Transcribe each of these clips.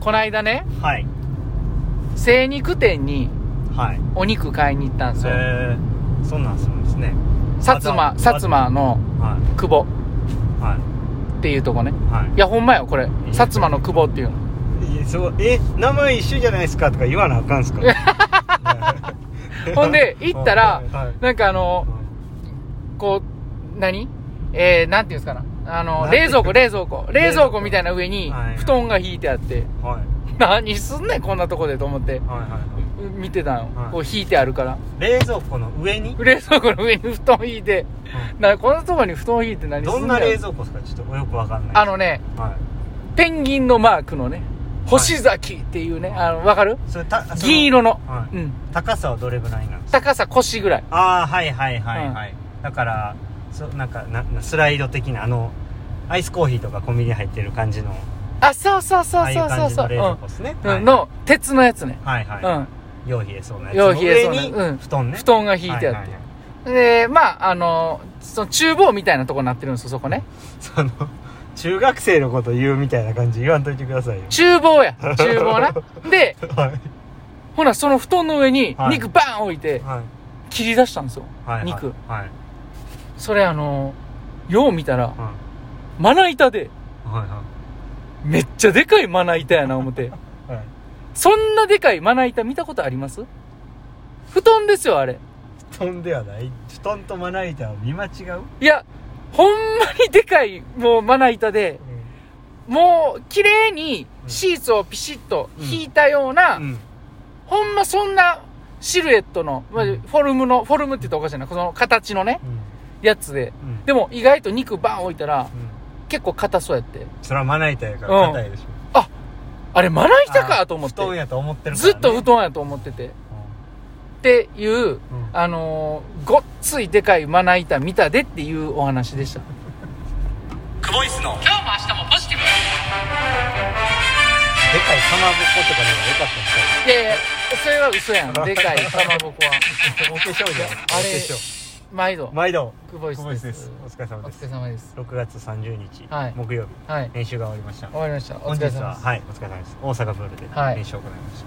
こないだね、はい。精肉店にはい。お肉買いに行ったんですよ。えー、そんなんするんですね。薩摩、薩摩のは久保。いはい。っていうとこね。はい。いや、ほんまよ、これ。薩摩の久保っていうの。いやそうえ名前一緒じゃないですかとか言わなあかんすか ほんで、行ったらはい。はい、なんかあの、こう、何？えー、なんていうんですかな。あの、冷蔵庫、冷蔵庫。冷蔵庫。庫みたいな上にはい、布団が引いてあって、はい。何すんねん、こんなとこでと思って、はいはい見てたの。はい。こう引いてあるから。冷蔵庫の上に？冷蔵庫の上に布団引いて、なこんなとこに布団引いて何すんねん。どんな冷蔵庫ですかちょっとよくわかんない。あのね、はい。ペンギンのマークのね、星崎っていうね、あの、わかる？それた銀色の。はい。うん。高さはどれぐらいなんですか？高さ腰ぐらい。ああはいはいはいはい、だからそなんかななスライド的なあのアイスコーヒーとかコンビニに入ってる感じのあ、そうそうそうそううそうそう。ね、うん。の、鉄のやつね。はいはい、うん。よう冷えそうなやつよう冷えそうにうん布団ね布団が引いてあってはいはいはいで、まあ、あの、その厨房みたいなとこになってるんですよ、そこね。その中学生のこと言うみたいな感じ言わんといてくださいよ厨房や。厨房な。で、はいほな、その布団の上にはい肉バーン置いて、はい切り出したんですよ。はい肉。はいそれあの、よう見たら、はいまな板で、はいめっちゃでかいまな板やな、思って。はい。はいそんなでかいまな板見たことあります？布団ですよ、あれ。布団ではない。布団とまな板を見間違う、いや、ほんまにでかい、もうまな板で、もう、綺麗にシーツをピシッと引いたような、うん。ほんまそんなシルエットの、まあフォルムの、フォルムって言ったらおかしいな、この形のね、やつで。うん。でも意外と肉バン置いたら、うん結構硬そうやって。それはまな板やから硬いでしょ、あれ、まな板あかと思って。布団やと思ってるから、ずね、っと布団やと思ってて。っていう、あのーごっついでかいまな板見たでっていうお話でした。クボイスの今日も明日もポジティブでかいかまぼことかでもよかったんですいやいや、それは嘘やん。でかいかまぼこは。かお化粧じゃんあれお化粧毎度。毎度久保井久保井で。ですすお疲れ様おです疲れ様です。6月30日、はい木曜日はい。練習が終わりました終わりました。お本日疲れ様です。ははいお疲れ様です大阪プールではい練習を行いました、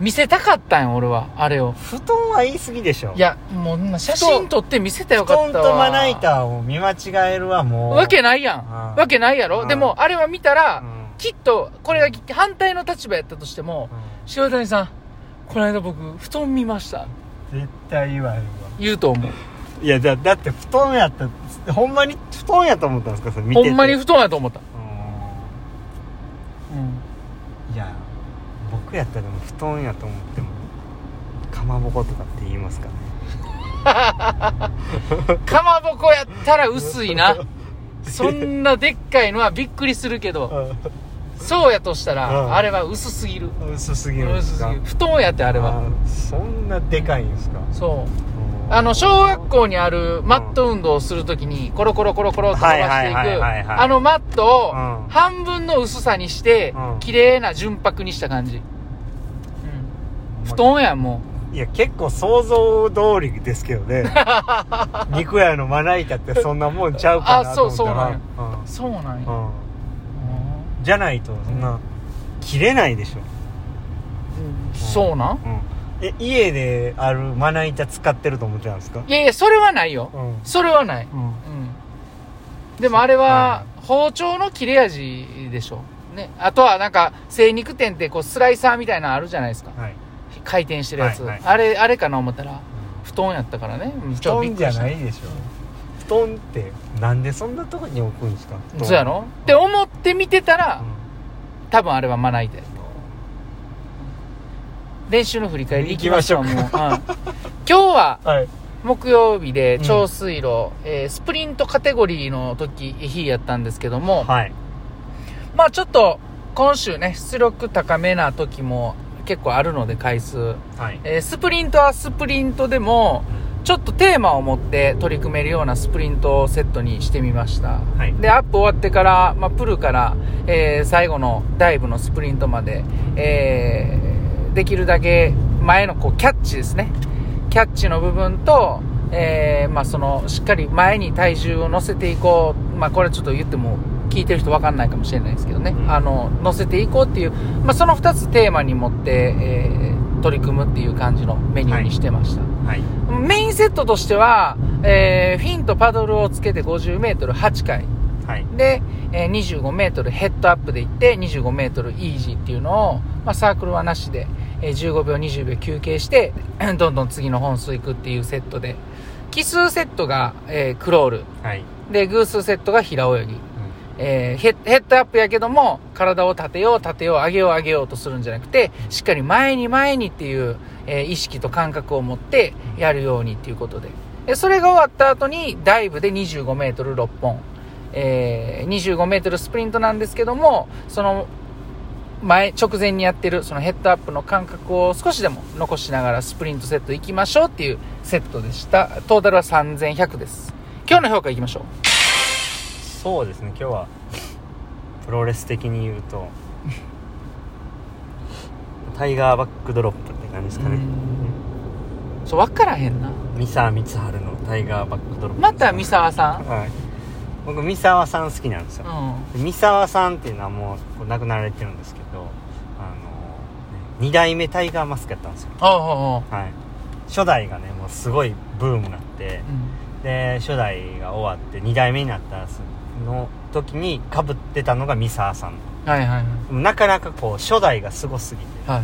見せたかったんよ、俺は。あれを。布団は言い過ぎでしょいや、もう、写真撮って見せたらよ布かったわ。団とまな板を見間違えるはもうわけないやん。ああわけないやろ。うんでも、あれは見たらう、んきっと、これが反対の立場やったとしても、う塩谷さん、この間僕、布団見ました。ん絶対言わへんわ言うと思う。いやだだって布団やったほんまに布団やと思ったんですか？それ見ててほんまに布団やと思った。ううん。んいや僕やったらでも布団やと思ってもかまぼことかって言いますかね かまぼこやったら薄いな。そんなでっかいのはびっくりするけど、そうやとしたうんら、あれは薄すぎる。薄すぎる薄すぎる。布団やって、あれは。あそんなでかいんですか？そう。あの、小学校にあるマット運動をするときに、コロコロコロコロと伸ばしていく、はいあのマットをうん。半分の薄さにしてうん、綺麗な純白にした感じ。うん。布団やん、もいや結構想像通りですけどね。肉屋のまな板ってそんなもんちゃうかなと思ったら。あそうそうなんや。うう。そうなんや。じゃないとそんな切れないでしょ、そうなん？うん、え家であるまな板使ってると思っちゃうんですか？いやいや、それはないよ。うんそれはない。うんうん。でもあれは、包丁の切れ味でしょ。ね。あとはなんか、精肉店ってこう、スライサーみたいなのあるじゃないですか。はい回転してるやつ。はいはいあれ、あれかな思ったら、布団やったからね。布団じゃないでしょ布団ってなんでそんなとこに置くんですか？そうやろ？って思って見てたら、うん多分あれはまな板や練習の振り返りいきましょう。う。うん今日は、はい。木曜日でうん。長水路、えースプリントカテゴリーの時、日やったんですけども、はい。まあちょっと今週ね、出力高めな時も結構あるので回数。はい。えースプリントはスプリントでも、ちょっとテーマを持って取り組めるようなスプリントをセットにしてみました。はい。で、アップ終わってから、まあ、プルから、えー最後のダイブのスプリントまで、えーできるだけ前のこうキャッチですね。キャッチの部分と、えーまあ、その、しっかり前に体重を乗せていこう。まあ、これちょっと言っても聞聞いてる人分かんないかもしれないですけどね、うん。あの乗せていこうっていう、まあ、その2つテーマに持って、えー取り組むっていう感じのメニューにしてました、はい。メインセットとしては、えーフィンとパドルをつけて 50m8 回。はい。で、えー 25m ヘッドアップでいって 25m イージーっていうのを、まあ、サークルはなしで、えー15秒20秒休憩して どんどん次の本数いくっていうセットで。奇数セットが、えークロール。はい、で偶数セットが平泳ぎ、えーヘッドアップやけども体を立てよう立てよう上げよう上げようとするんじゃなくてしっかり前に前にっていう、えー意識と感覚を持ってやるようにっていうことで。でそれが終わった後にダイブで 25m6 本、えー 25m スプリントなんですけどもその前直前にやってるそのヘッドアップの感覚を少しでも残しながらスプリントセット行きましょうっていうセットでした。トータルは3100です。今日の評価いきましょう。そうですね今日はプロレス的に言うとタイガーバックドロップって感じですかね。そう分からへんな。三沢光晴のタイガーバックドロップ。また三沢さん？はい僕三沢さん好きなんですよ。うん。で三沢さんっていうのはもう亡くなられてるんですけどあの2代目タイガーマスクやったんですよ。はい。初代がねもうすごいブームになってうん。で初代が終わって2代目になったの時にかぶってたのが三沢さん。はいはいはい。なかなかこう初代がすごすぎてはい。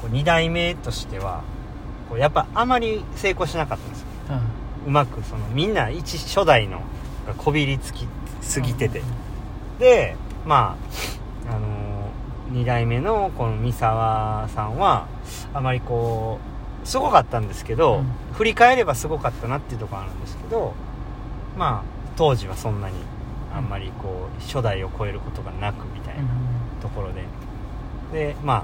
こう2代目としてはこうやっぱあまり成功しなかったんですよ。うまくそのみんな一初代のがこびりつきすぎてて。でまああの2代目のこの三沢さんはあまりこうすごかったんですけど、うん。振り返ればすごかったなっていうところあるんですけどまあ当時はそんなにあんまりこう初代を超えることがなくみたいなところで。でまあ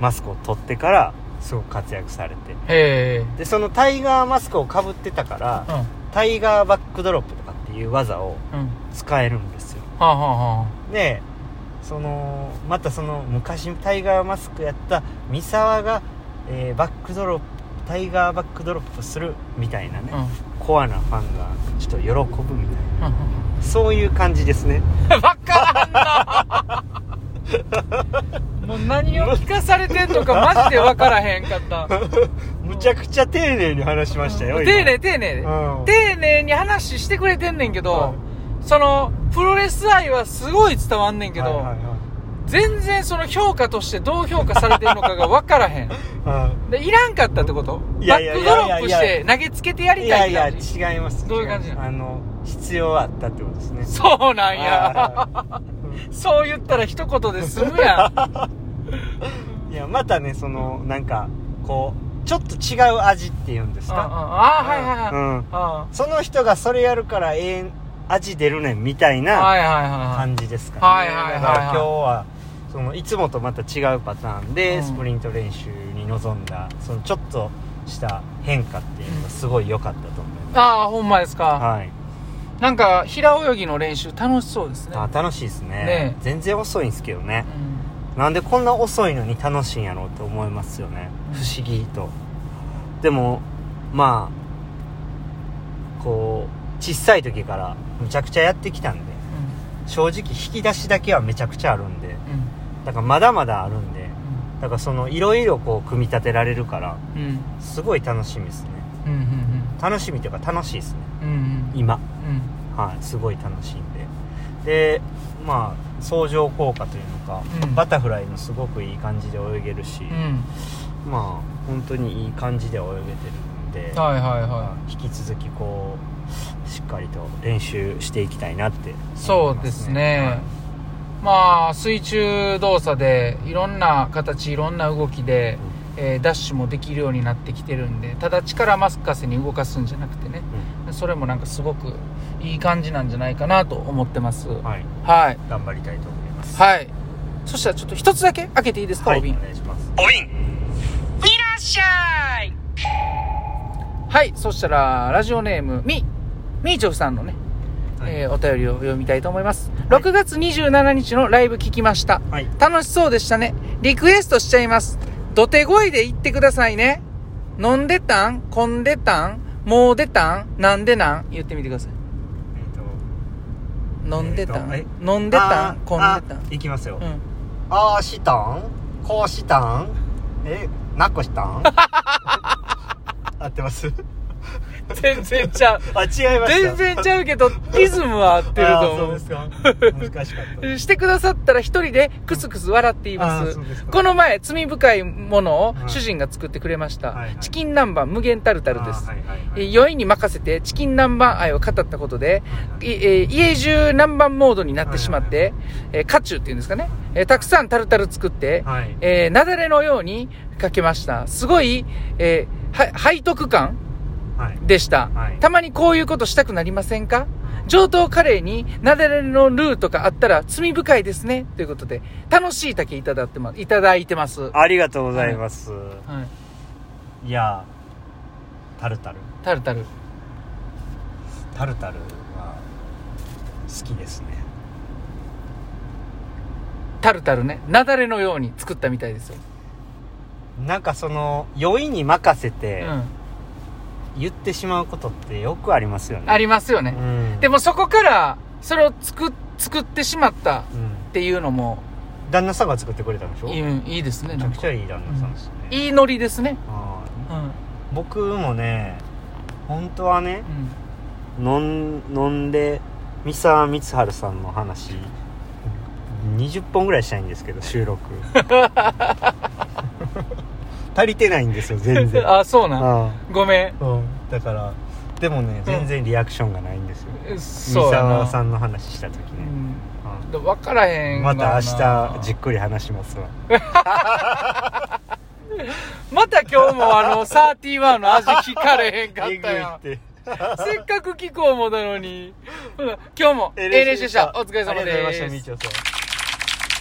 マスクを取ってからすごく活躍されて。でそのタイガーマスクをかぶってたから、うんタイガーバックドロップとかっていう技をうん。使えるんですよ。はあはあはでそのまたその昔タイガーマスクやった三沢が、えーバックドロップタイガーバックドロップするみたいなね、あコアなファンがちょっと喜ぶみたいな。うんそういう感じですね。分からんな。もう何を聞かされてんのかマジで分からへんかった。むちゃくちゃ丁寧に話しましたよ今。丁寧丁寧。うん。丁寧に話してくれてんねんけど、そのプロレス愛はすごい伝わんねんけど、はいはいはい。全然その評価としてどう評価されてるのかが分からへん。ういらんかったってこと？いやいやバックドロップして投げつけてやりいやいやたいって感じ違いますどういう感じ？あの必要あったってことですね。そうなんや。あそう言ったら一言で済むやん。ー いやまたねそのなんかこうちょっと違う味っていうんですか？あああはいはいはい、うん。あその人がそれやるからええ味出るねんみたいあなはいはいはいはい。感じですかね、はいはいはいはい。だから今日はそのいつもとまた違うパターンでうん。スプリント練習に臨んだそのちょっとした変化っていうのがすごい良かったと思いまああほんまですか、す、はい。なんか平泳ぎの練習楽しそうですね。あ楽しいですね。ね全然遅いんですけどね。うんなんでこんな遅いのに楽しいんやろうって思いますよね。うん不思議と。でもまあこう小さい時からむちゃくちゃやってきたんで正直引き出しだけはめちゃくちゃあるんでうん。だからまだまだあるんでだからそのいろいろこう組み立てられるからうん。うんすごい楽しみですね。うんうん楽しみというか楽しいですね。うんうん。今。うん。はいすごい楽しいんででまあ相乗効果というのか、うん。バタフライもすごくいい感じで泳げるし、うん。まあ本当にいい感じで泳げてるんで、はいはいは引き続きこうしっかりと練習していきたいなって思いいます、そうですね、まあ水中動作でいろんな形いろんな動きで、えーダッシュもできるようになってきてるんでただ力任せに動かすんじゃなくてね。うん。それもなんかすごくいい感じなんじゃないかなと思ってます。うんはい。はい。頑張りたいと思います。はい。そしたらちょっと一つだけ開けていいですか、はいお瓶お願いします。お瓶いらっしゃい。はい。そしたらラジオネームみみーちょふさんのね、はい。えーお便りを読みたいと思います、6月27日のライブ聞きました。はい。楽しそうでしたね。リクエストしちゃいます土手声で言ってくださいね。飲んでたん？混んでたん？もう出たん？なんでなん？言ってみてください。えっ、飲んでたん、えーと飲んでたあん混んあでたん？いきますよ、うん。ああしたん？こうしたん？えなくしたん？合ってます？全然ちゃう。あ違いました。全然ちゃうけどリズムは合ってると思そううですか。難しかった。してくださったら一人でクスクス笑っています。この前罪深いものをはい。主人が作ってくれました、はいはい。チキン南蛮無限タルタルです、はいはいはい。えー酔いに任せてチキン南蛮愛を語ったことで、はいいえー家中南蛮モードになってしまって、えー、カチっていうんですかね、えーたくさんタルタル作って、はい。えー、雪崩のようにかけました。すごい、えー、は背徳感はいでした、はいたまにこういうことしたくなりませんか？上等カレーに雪崩のルーとかあったら罪深いですね。ということで、楽しい竹いただってま、いただいてます。はありがとうございます、い。い、やタルタルタルタル。タルタルは好きですねタルタルね。雪崩のように作ったみたいですよ。なんかその酔いに任せてうん。言ってしまうことってよくありますよねありますよね。うんでもそこから、それを作、作ってしまったっうんていうのも、旦那さんが作ってくれたんでしょ？いいいいですね。めちゃくちゃいい旦那さんですね、いいノリですね。はいうん。僕もね本当はねうん飲んで三沢光晴さんの話20本ぐらいしたいんですけど収録 足りてないんですよ全然 あ、そうなん。あごめあうんだからでもね全然リアクションがないんですよ、ん。三そうやな。沢さんの話した時ね、うん。で分からへうんんまた明日じっくり話しますわ また今日もあの、31の味聞かれへんかったせっかく聞こうもだのに。うん今日も、ええ練習でした。お疲れ様ありがとうございましたみですち。おさん